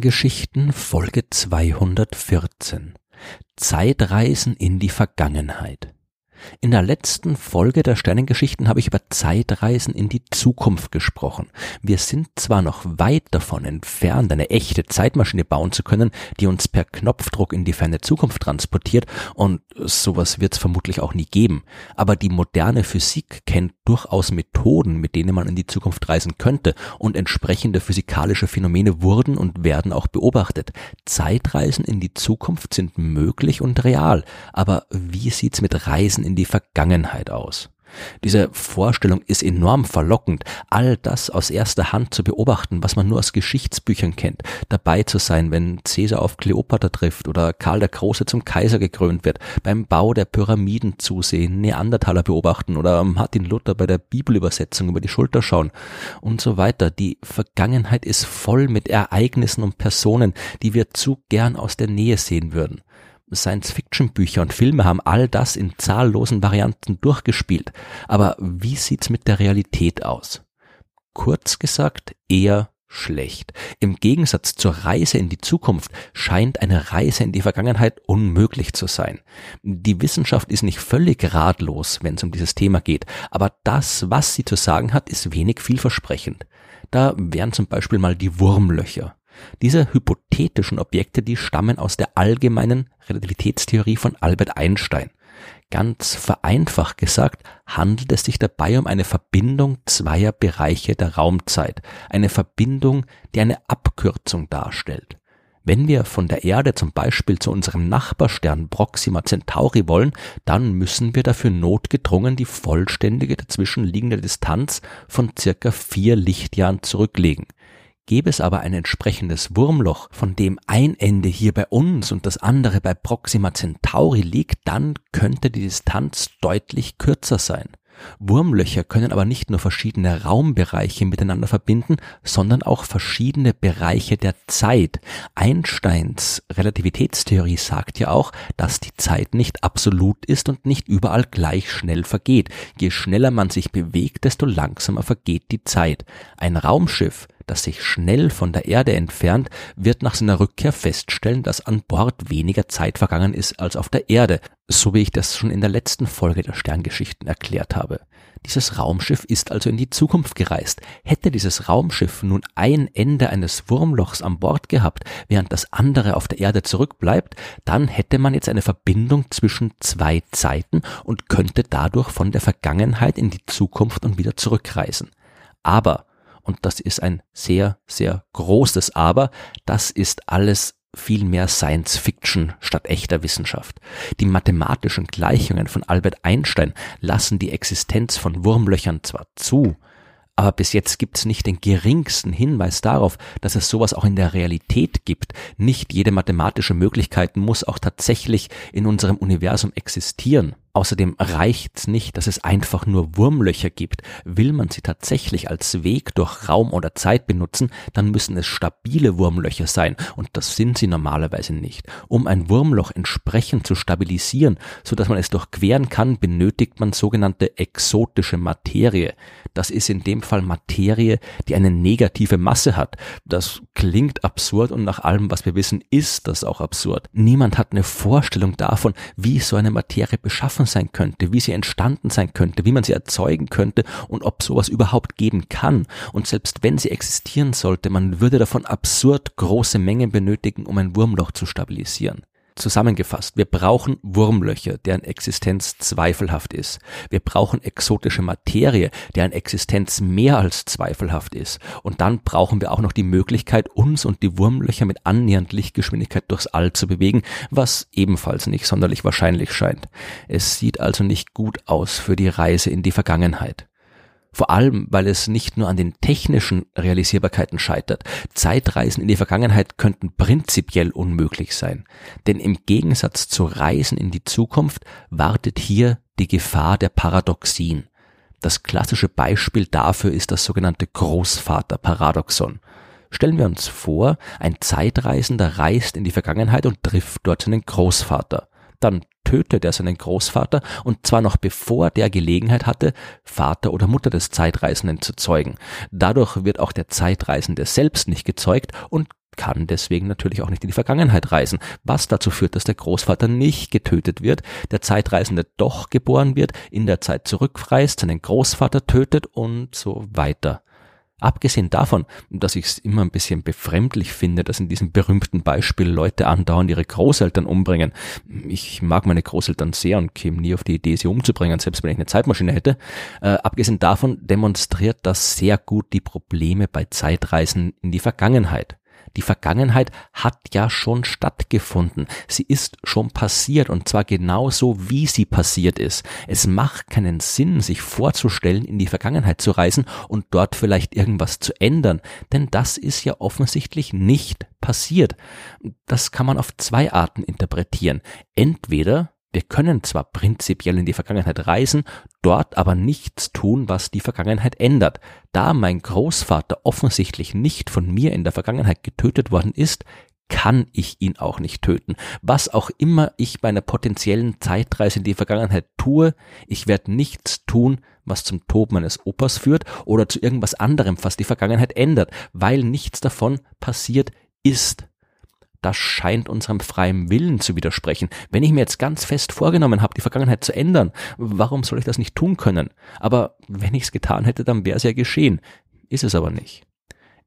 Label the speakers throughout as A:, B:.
A: Sternengeschichten Folge 214 Zeitreisen in die Vergangenheit in der letzten Folge der Sternengeschichten habe ich über Zeitreisen in die Zukunft gesprochen. Wir sind zwar noch weit davon entfernt, eine echte Zeitmaschine bauen zu können, die uns per Knopfdruck in die ferne Zukunft transportiert, und sowas wird es vermutlich auch nie geben, aber die moderne Physik kennt durchaus Methoden, mit denen man in die Zukunft reisen könnte, und entsprechende physikalische Phänomene wurden und werden auch beobachtet. Zeitreisen in die Zukunft sind möglich und real, aber wie sieht's mit Reisen in die Vergangenheit aus. Diese Vorstellung ist enorm verlockend, all das aus erster Hand zu beobachten, was man nur aus Geschichtsbüchern kennt, dabei zu sein, wenn Caesar auf Kleopatra trifft oder Karl der Große zum Kaiser gekrönt wird, beim Bau der Pyramiden zusehen, Neandertaler beobachten oder Martin Luther bei der Bibelübersetzung über die Schulter schauen und so weiter. Die Vergangenheit ist voll mit Ereignissen und Personen, die wir zu gern aus der Nähe sehen würden. Science-Fiction-Bücher und Filme haben all das in zahllosen Varianten durchgespielt. Aber wie sieht's mit der Realität aus? Kurz gesagt, eher schlecht. Im Gegensatz zur Reise in die Zukunft scheint eine Reise in die Vergangenheit unmöglich zu sein. Die Wissenschaft ist nicht völlig ratlos, wenn es um dieses Thema geht, aber das, was sie zu sagen hat, ist wenig vielversprechend. Da wären zum Beispiel mal die Wurmlöcher. Diese hypothetischen Objekte, die stammen aus der allgemeinen Relativitätstheorie von Albert Einstein. Ganz vereinfacht gesagt handelt es sich dabei um eine Verbindung zweier Bereiche der Raumzeit, eine Verbindung, die eine Abkürzung darstellt. Wenn wir von der Erde zum Beispiel zu unserem Nachbarstern Proxima Centauri wollen, dann müssen wir dafür notgedrungen die vollständige dazwischenliegende Distanz von circa vier Lichtjahren zurücklegen. Gäbe es aber ein entsprechendes Wurmloch, von dem ein Ende hier bei uns und das andere bei Proxima Centauri liegt, dann könnte die Distanz deutlich kürzer sein. Wurmlöcher können aber nicht nur verschiedene Raumbereiche miteinander verbinden, sondern auch verschiedene Bereiche der Zeit. Einsteins Relativitätstheorie sagt ja auch, dass die Zeit nicht absolut ist und nicht überall gleich schnell vergeht. Je schneller man sich bewegt, desto langsamer vergeht die Zeit. Ein Raumschiff das sich schnell von der Erde entfernt, wird nach seiner Rückkehr feststellen, dass an Bord weniger Zeit vergangen ist als auf der Erde, so wie ich das schon in der letzten Folge der Sterngeschichten erklärt habe. Dieses Raumschiff ist also in die Zukunft gereist. Hätte dieses Raumschiff nun ein Ende eines Wurmlochs an Bord gehabt, während das andere auf der Erde zurückbleibt, dann hätte man jetzt eine Verbindung zwischen zwei Zeiten und könnte dadurch von der Vergangenheit in die Zukunft und wieder zurückreisen. Aber und das ist ein sehr, sehr großes Aber, das ist alles viel mehr Science Fiction statt echter Wissenschaft. Die mathematischen Gleichungen von Albert Einstein lassen die Existenz von Wurmlöchern zwar zu, aber bis jetzt gibt es nicht den geringsten Hinweis darauf, dass es sowas auch in der Realität gibt. Nicht jede mathematische Möglichkeit muss auch tatsächlich in unserem Universum existieren. Außerdem reicht's nicht, dass es einfach nur Wurmlöcher gibt. Will man sie tatsächlich als Weg durch Raum oder Zeit benutzen, dann müssen es stabile Wurmlöcher sein und das sind sie normalerweise nicht. Um ein Wurmloch entsprechend zu stabilisieren, so dass man es durchqueren kann, benötigt man sogenannte exotische Materie. Das ist in dem Fall Materie, die eine negative Masse hat. Das klingt absurd und nach allem, was wir wissen, ist das auch absurd. Niemand hat eine Vorstellung davon, wie so eine Materie beschaffen geschaffen sein könnte, wie sie entstanden sein könnte, wie man sie erzeugen könnte und ob sowas überhaupt geben kann. Und selbst wenn sie existieren sollte, man würde davon absurd große Mengen benötigen, um ein Wurmloch zu stabilisieren. Zusammengefasst, wir brauchen Wurmlöcher, deren Existenz zweifelhaft ist. Wir brauchen exotische Materie, deren Existenz mehr als zweifelhaft ist. Und dann brauchen wir auch noch die Möglichkeit, uns und die Wurmlöcher mit annähernd Lichtgeschwindigkeit durchs All zu bewegen, was ebenfalls nicht sonderlich wahrscheinlich scheint. Es sieht also nicht gut aus für die Reise in die Vergangenheit. Vor allem, weil es nicht nur an den technischen Realisierbarkeiten scheitert. Zeitreisen in die Vergangenheit könnten prinzipiell unmöglich sein. Denn im Gegensatz zu Reisen in die Zukunft wartet hier die Gefahr der Paradoxien. Das klassische Beispiel dafür ist das sogenannte Großvaterparadoxon. Stellen wir uns vor, ein Zeitreisender reist in die Vergangenheit und trifft dort seinen Großvater. Dann tötet er seinen Großvater und zwar noch bevor der Gelegenheit hatte, Vater oder Mutter des Zeitreisenden zu zeugen. Dadurch wird auch der Zeitreisende selbst nicht gezeugt und kann deswegen natürlich auch nicht in die Vergangenheit reisen, was dazu führt, dass der Großvater nicht getötet wird, der Zeitreisende doch geboren wird, in der Zeit zurückreist, seinen Großvater tötet und so weiter. Abgesehen davon, dass ich es immer ein bisschen befremdlich finde, dass in diesem berühmten Beispiel Leute andauernd ihre Großeltern umbringen. Ich mag meine Großeltern sehr und käme nie auf die Idee, sie umzubringen, selbst wenn ich eine Zeitmaschine hätte. Äh, abgesehen davon demonstriert das sehr gut die Probleme bei Zeitreisen in die Vergangenheit. Die Vergangenheit hat ja schon stattgefunden. Sie ist schon passiert und zwar genauso, wie sie passiert ist. Es macht keinen Sinn, sich vorzustellen, in die Vergangenheit zu reisen und dort vielleicht irgendwas zu ändern, denn das ist ja offensichtlich nicht passiert. Das kann man auf zwei Arten interpretieren. Entweder wir können zwar prinzipiell in die Vergangenheit reisen, dort aber nichts tun, was die Vergangenheit ändert. Da mein Großvater offensichtlich nicht von mir in der Vergangenheit getötet worden ist, kann ich ihn auch nicht töten. Was auch immer ich bei einer potenziellen Zeitreise in die Vergangenheit tue, ich werde nichts tun, was zum Tod meines Opas führt oder zu irgendwas anderem, was die Vergangenheit ändert, weil nichts davon passiert ist das scheint unserem freien Willen zu widersprechen. Wenn ich mir jetzt ganz fest vorgenommen habe, die Vergangenheit zu ändern, warum soll ich das nicht tun können? Aber wenn ich es getan hätte, dann wäre es ja geschehen. Ist es aber nicht.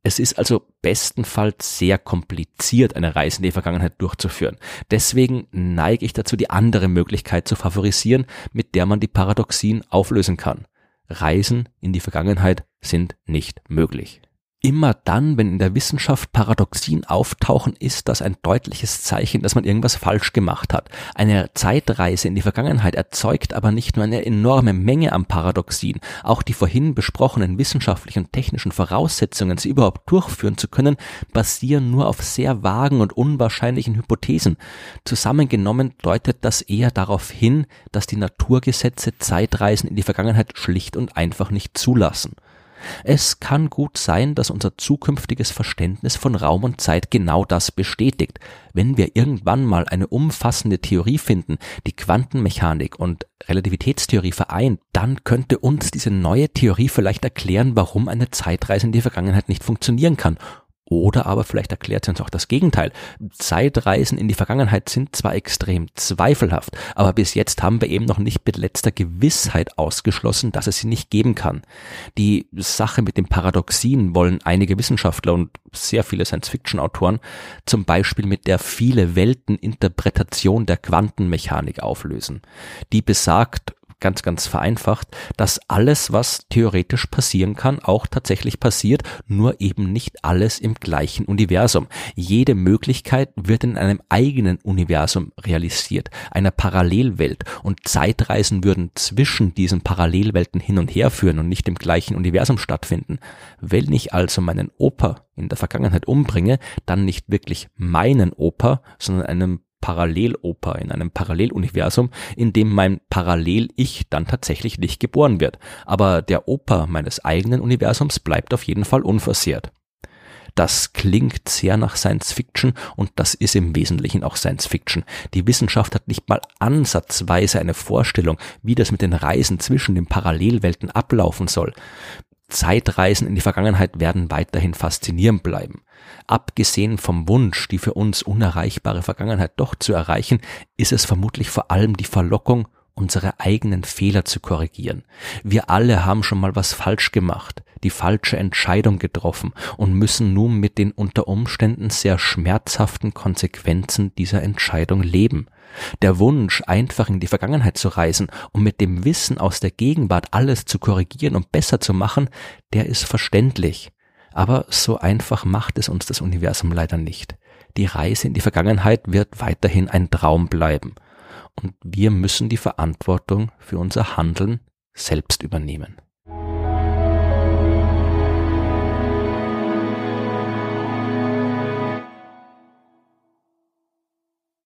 A: Es ist also bestenfalls sehr kompliziert, eine Reise in die Vergangenheit durchzuführen. Deswegen neige ich dazu, die andere Möglichkeit zu favorisieren, mit der man die Paradoxien auflösen kann. Reisen in die Vergangenheit sind nicht möglich. Immer dann, wenn in der Wissenschaft Paradoxien auftauchen, ist das ein deutliches Zeichen, dass man irgendwas falsch gemacht hat. Eine Zeitreise in die Vergangenheit erzeugt aber nicht nur eine enorme Menge an Paradoxien, auch die vorhin besprochenen wissenschaftlichen und technischen Voraussetzungen, sie überhaupt durchführen zu können, basieren nur auf sehr vagen und unwahrscheinlichen Hypothesen. Zusammengenommen deutet das eher darauf hin, dass die Naturgesetze Zeitreisen in die Vergangenheit schlicht und einfach nicht zulassen. Es kann gut sein, dass unser zukünftiges Verständnis von Raum und Zeit genau das bestätigt. Wenn wir irgendwann mal eine umfassende Theorie finden, die Quantenmechanik und Relativitätstheorie vereint, dann könnte uns diese neue Theorie vielleicht erklären, warum eine Zeitreise in die Vergangenheit nicht funktionieren kann oder aber vielleicht erklärt sie uns auch das Gegenteil. Zeitreisen in die Vergangenheit sind zwar extrem zweifelhaft, aber bis jetzt haben wir eben noch nicht mit letzter Gewissheit ausgeschlossen, dass es sie nicht geben kann. Die Sache mit den Paradoxien wollen einige Wissenschaftler und sehr viele Science-Fiction-Autoren zum Beispiel mit der viele Welten-Interpretation der Quantenmechanik auflösen. Die besagt, ganz, ganz vereinfacht, dass alles, was theoretisch passieren kann, auch tatsächlich passiert, nur eben nicht alles im gleichen Universum. Jede Möglichkeit wird in einem eigenen Universum realisiert, einer Parallelwelt und Zeitreisen würden zwischen diesen Parallelwelten hin und her führen und nicht im gleichen Universum stattfinden. Wenn ich also meinen Opa in der Vergangenheit umbringe, dann nicht wirklich meinen Opa, sondern einem Paralleloper, in einem Paralleluniversum, in dem mein Parallel-Ich dann tatsächlich nicht geboren wird. Aber der Opa meines eigenen Universums bleibt auf jeden Fall unversehrt. Das klingt sehr nach Science Fiction und das ist im Wesentlichen auch Science Fiction. Die Wissenschaft hat nicht mal ansatzweise eine Vorstellung, wie das mit den Reisen zwischen den Parallelwelten ablaufen soll. Zeitreisen in die Vergangenheit werden weiterhin faszinierend bleiben. Abgesehen vom Wunsch, die für uns unerreichbare Vergangenheit doch zu erreichen, ist es vermutlich vor allem die Verlockung, unsere eigenen Fehler zu korrigieren. Wir alle haben schon mal was falsch gemacht, die falsche Entscheidung getroffen und müssen nun mit den unter Umständen sehr schmerzhaften Konsequenzen dieser Entscheidung leben. Der Wunsch, einfach in die Vergangenheit zu reisen und mit dem Wissen aus der Gegenwart alles zu korrigieren und besser zu machen, der ist verständlich. Aber so einfach macht es uns das Universum leider nicht. Die Reise in die Vergangenheit wird weiterhin ein Traum bleiben. Und wir müssen die Verantwortung für unser Handeln selbst übernehmen.